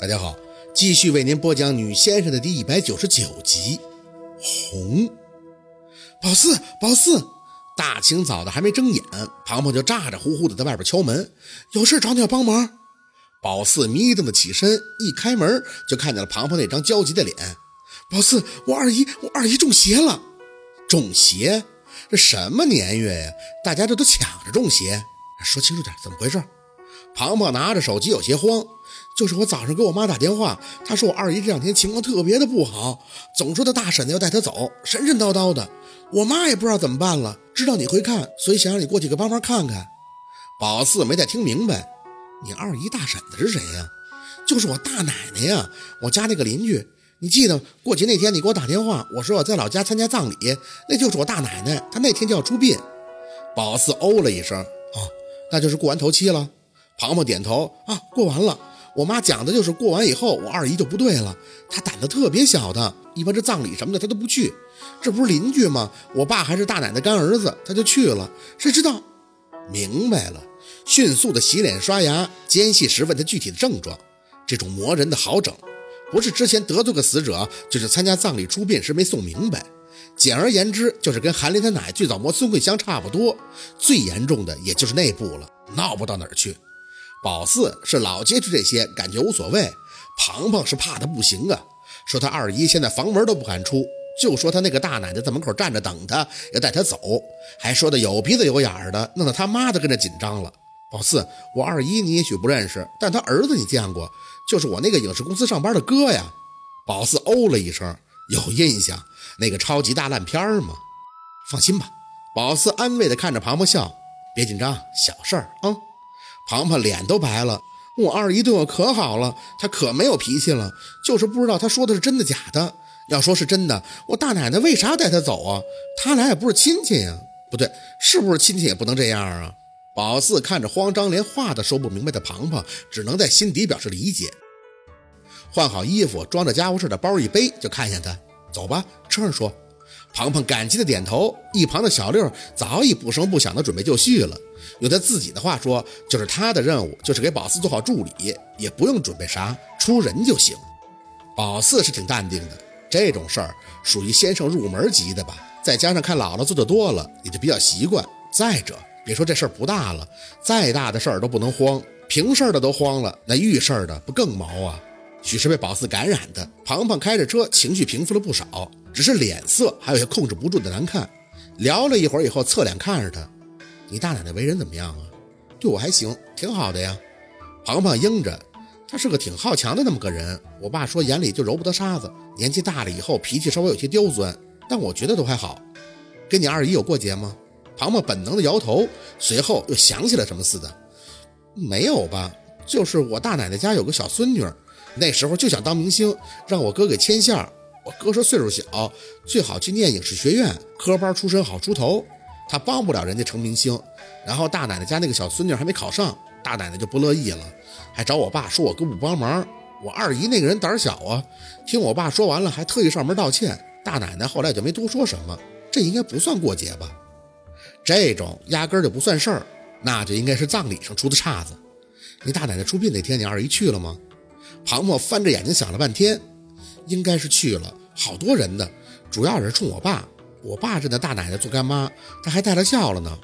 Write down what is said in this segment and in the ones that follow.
大家好，继续为您播讲《女先生》的第一百九十九集。红，宝四，宝四，大清早的还没睁眼，庞庞就咋咋呼呼的在外边敲门，有事找你要帮忙。宝四迷瞪的起身，一开门就看见了庞庞那张焦急的脸。宝四，我二姨，我二姨中邪了。中邪？这什么年月呀？大家这都抢着中邪，说清楚点，怎么回事？庞庞拿着手机有些慌，就是我早上给我妈打电话，她说我二姨这两天情况特别的不好，总说她大婶子要带她走，神神叨叨的。我妈也不知道怎么办了，知道你会看，所以想让你过去给帮忙看看。宝四没太听明白，你二姨大婶子是谁呀？就是我大奶奶呀，我家那个邻居。你记得过节那天你给我打电话，我说我在老家参加葬礼，那就是我大奶奶，她那天就要出殡。宝四哦了一声，啊，那就是过完头七了。庞庞点头啊，过完了。我妈讲的就是过完以后，我二姨就不对了。她胆子特别小的，一般这葬礼什么的她都不去。这不是邻居吗？我爸还是大奶奶干儿子，他就去了。谁知道？明白了，迅速的洗脸刷牙，间隙时问他具体的症状。这种磨人的好整，不是之前得罪个死者，就是参加葬礼出殡时没送明白。简而言之，就是跟韩林他奶最早磨孙桂香差不多。最严重的也就是那部了，闹不到哪儿去。宝四是老接触这些，感觉无所谓。庞庞是怕的不行啊，说他二姨现在房门都不敢出，就说他那个大奶奶在门口站着等他，要带他走，还说的有鼻子有眼儿的，弄得他妈都跟着紧张了。宝四，我二姨你也许不认识，但他儿子你见过，就是我那个影视公司上班的哥呀。宝四哦了一声，有印象，那个超级大烂片吗？放心吧，宝四安慰的看着庞庞笑，别紧张，小事儿啊。庞庞脸都白了，我二姨对我可好了，她可没有脾气了，就是不知道她说的是真的假的。要说是真的，我大奶奶为啥带她走啊？他俩也不是亲戚呀，不对，是不是亲戚也不能这样啊？宝四看着慌张，连话都说不明白的庞庞，只能在心底表示理解。换好衣服，装着家务事的包一背，就看向他，走吧，车上说。庞庞感激的点头，一旁的小六早已不声不响的准备就绪了。用他自己的话说，就是他的任务就是给宝四做好助理，也不用准备啥，出人就行。宝四是挺淡定的，这种事儿属于先生入门级的吧，再加上看姥姥做的多了，也就比较习惯。再者，别说这事儿不大了，再大的事儿都不能慌，平事儿的都慌了，那遇事儿的不更毛啊？许是被宝四感染的，庞庞开着车，情绪平复了不少。只是脸色还有些控制不住的难看，聊了一会儿以后，侧脸看着他：“你大奶奶为人怎么样啊？对我还行，挺好的呀。”庞庞应着：“他是个挺好强的那么个人。我爸说眼里就揉不得沙子，年纪大了以后脾气稍微有些刁钻，但我觉得都还好。跟你二姨有过节吗？”庞庞本能的摇头，随后又想起了什么似的：“没有吧？就是我大奶奶家有个小孙女，那时候就想当明星，让我哥给牵线。”我哥说岁数小，最好去念影视学院，科班出身好出头。他帮不了人家成明星。然后大奶奶家那个小孙女还没考上，大奶奶就不乐意了，还找我爸说我哥不帮忙。我二姨那个人胆小啊，听我爸说完了，还特意上门道歉。大奶奶后来就没多说什么。这应该不算过节吧？这种压根儿就不算事儿，那就应该是葬礼上出的岔子。你大奶奶出殡那天，你二姨去了吗？庞庞翻着眼睛想了半天。应该是去了，好多人的，主要是冲我爸。我爸认的大奶奶做干妈，他还带着笑了呢。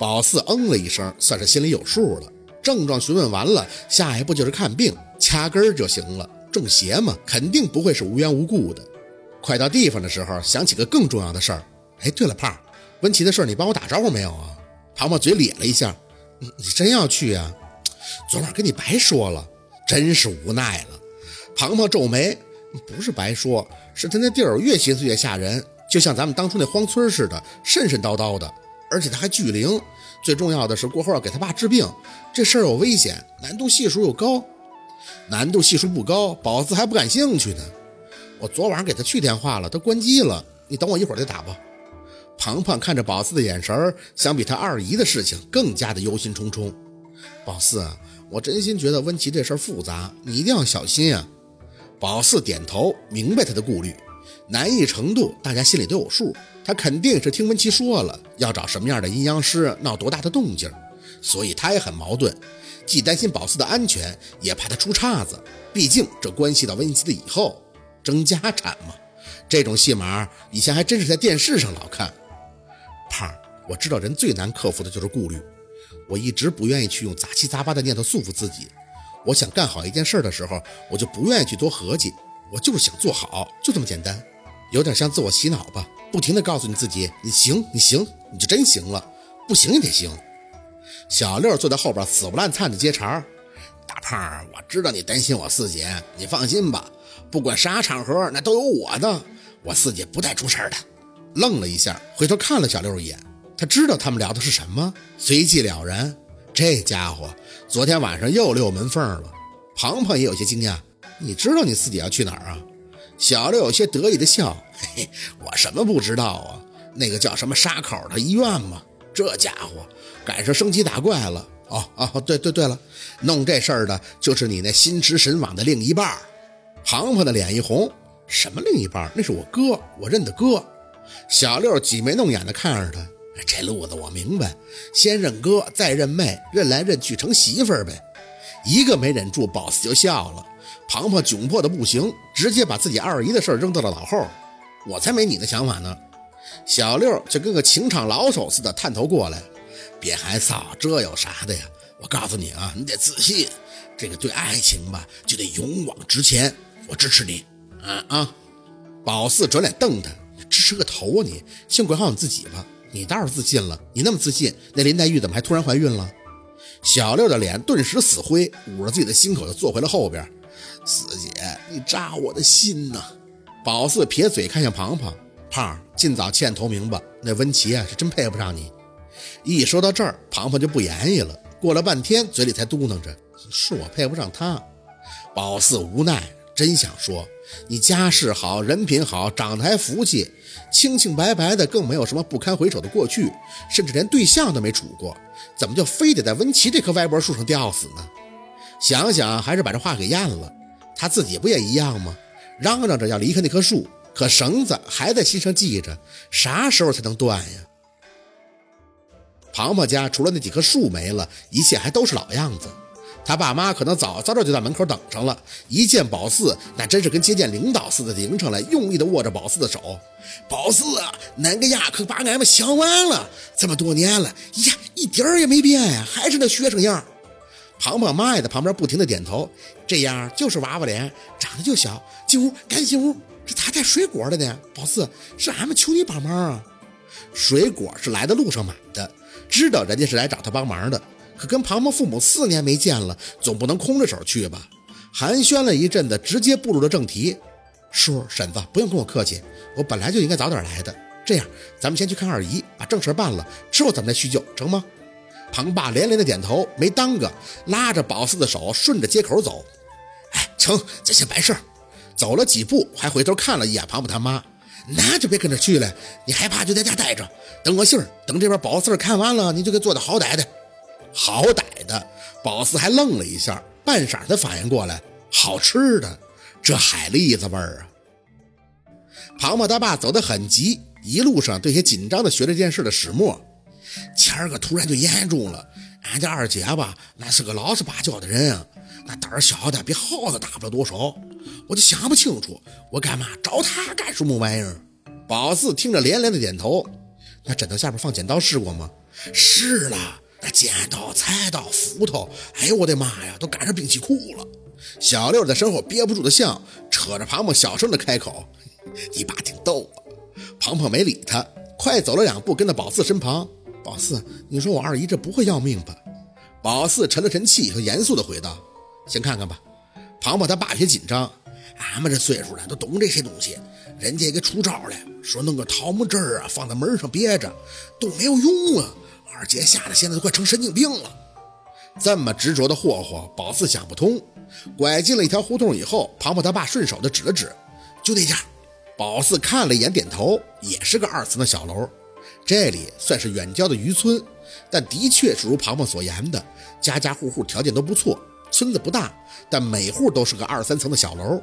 宝四嗯了一声，算是心里有数了。症状询问完了，下一步就是看病，掐根儿就行了。中邪嘛，肯定不会是无缘无故的。快到地方的时候，想起个更重要的事儿。哎，对了，胖，温琪的事儿你帮我打招呼没有啊？庞庞嘴咧了一下，你真要去啊？昨晚跟你白说了，真是无奈了。庞庞皱眉。不是白说，是他那地儿越寻思越吓人，就像咱们当初那荒村似的，神神叨叨的，而且他还巨灵。最重要的是过后要给他爸治病，这事儿有危险，难度系数又高。难度系数不高，宝四还不感兴趣呢。我昨晚上给他去电话了，他关机了。你等我一会儿再打吧。庞庞看着宝四的眼神，相比他二姨的事情更加的忧心忡忡。宝四，我真心觉得温琪这事儿复杂，你一定要小心啊。宝四点头，明白他的顾虑，难易程度大家心里都有数。他肯定是听温琪说了要找什么样的阴阳师，闹多大的动静，所以他也很矛盾。既担心宝四的安全，也怕他出岔子。毕竟这关系到温琪的以后争家产嘛。这种戏码以前还真是在电视上老看。胖儿，我知道人最难克服的就是顾虑。我一直不愿意去用杂七杂八的念头束缚自己。我想干好一件事的时候，我就不愿意去多合计。我就是想做好，就这么简单。有点像自我洗脑吧，不停地告诉你自己，你行，你行，你就真行了。不行也得行。小六坐在后边死不烂灿的接茬大胖，我知道你担心我四姐，你放心吧，不管啥场合，那都有我的，我四姐不带出事的。愣了一下，回头看了小六一眼，他知道他们聊的是什么，随即了然。这家伙昨天晚上又溜门缝了。庞庞也有些惊讶，你知道你自己要去哪儿啊？小六有些得意的笑，嘿嘿，我什么不知道啊？那个叫什么沙口的医院吗？这家伙赶上升级打怪了。哦哦，对对对了，弄这事儿的就是你那心驰神往的另一半。庞庞的脸一红，什么另一半？那是我哥，我认的哥。小六挤眉弄眼的看着他。这路子我明白，先认哥，再认妹，认来认去成媳妇儿呗。一个没忍住，宝四就笑了。庞庞窘迫的不行，直接把自己二姨的事扔到了脑后。我才没你的想法呢。小六就跟个情场老手似的探头过来，别害臊，这有啥的呀？我告诉你啊，你得自信。这个对爱情吧，就得勇往直前。我支持你。啊啊！宝四转脸瞪他，支持个头啊你！先管好你自己吧。你倒是自信了，你那么自信，那林黛玉怎么还突然怀孕了？小六的脸顿时死灰，捂着自己的心口就坐回了后边。四姐，你扎我的心呐！宝四撇嘴看向庞庞，胖尽早欠头明吧。那温琪啊，是真配不上你。一说到这儿，庞庞就不言语了，过了半天，嘴里才嘟囔着：“是我配不上他。”宝四无奈，真想说。你家世好，人品好，长得还福气，清清白白的，更没有什么不堪回首的过去，甚至连对象都没处过，怎么就非得在温琪这棵歪脖树上吊死呢？想想还是把这话给咽了。他自己不也一样吗？嚷嚷着要离开那棵树，可绳子还在心上系着，啥时候才能断呀？庞庞家除了那几棵树没了，一切还都是老样子。他爸妈可能早早的就在门口等上了，一见宝四，那真是跟接见领导似的迎上来，用力的握着宝四的手。宝四啊，恁个呀可把俺们想完了，这么多年了，呀一点儿也没变呀，还是那学生样。庞庞妈也在旁边不停的点头，这样就是娃娃脸，长得就小。进屋，赶紧进屋，这咋带水果的呢？宝四，是俺们求你帮忙啊。水果是来的路上买的，知道人家是来找他帮忙的。可跟庞庞父母四年没见了，总不能空着手去吧？寒暄了一阵子，直接步入了正题。叔婶子，不用跟我客气，我本来就应该早点来的。这样，咱们先去看二姨，把正事办了，之后咱们再叙旧，成吗？庞爸连连的点头，没耽搁，拉着宝四的手，顺着街口走。哎，成，这先白事。走了几步，还回头看了一眼庞爸他妈，那就别跟着去了。你害怕就在家待着，等我信儿。等这边宝四看完了，你就给做的好歹的。好歹的，宝四还愣了一下，半晌才反应过来，好吃的，这海蛎子味儿啊！庞庞他爸走得很急，一路上对些紧张的学这件事的始末。前儿个突然就严重了，俺家二姐吧，那是个老实巴交的人啊，那胆儿小的比耗子大不了多少，我就想不清楚，我干嘛找他干什么玩意儿？宝四听着连连的点头，那枕头下边放剪刀试过吗？试了。那剪刀、菜刀、斧头，哎呦我的妈呀，都赶上兵器库了。小六在身后憋不住的笑，扯着庞庞小声的开口：“你爸挺逗啊。”庞庞没理他，快走了两步，跟到宝四身旁。宝四，你说我二姨这不会要命吧？宝四沉了沉气，和严肃的回道：“先看看吧。”庞庞他爸有些紧张：“俺们这岁数了，都懂这些东西。人家也给出招了，说弄个桃木枝啊，放在门上别着，都没有用啊。”二姐吓得现在都快成神经病了，这么执着的霍霍，宝四想不通。拐进了一条胡同以后，庞庞他爸顺手的指了指，就那家。宝四看了一眼，点头，也是个二层的小楼。这里算是远郊的渔村，但的确是如庞庞所言的，家家户户条件都不错。村子不大，但每户都是个二三层的小楼。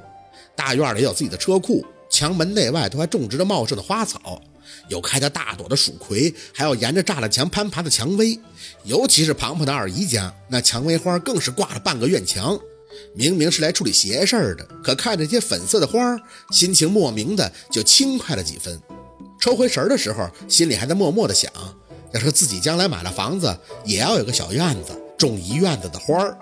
大院里有自己的车库，墙门内外都还种植着茂盛的花草。有开的大朵的蜀葵，还有沿着栅栏墙攀爬的蔷薇。尤其是庞庞的二姨家，那蔷薇花更是挂了半个院墙。明明是来处理邪事儿的，可看着这些粉色的花，心情莫名的就轻快了几分。抽回神的时候，心里还在默默的想：要是自己将来买了房子，也要有个小院子，种一院子的花儿。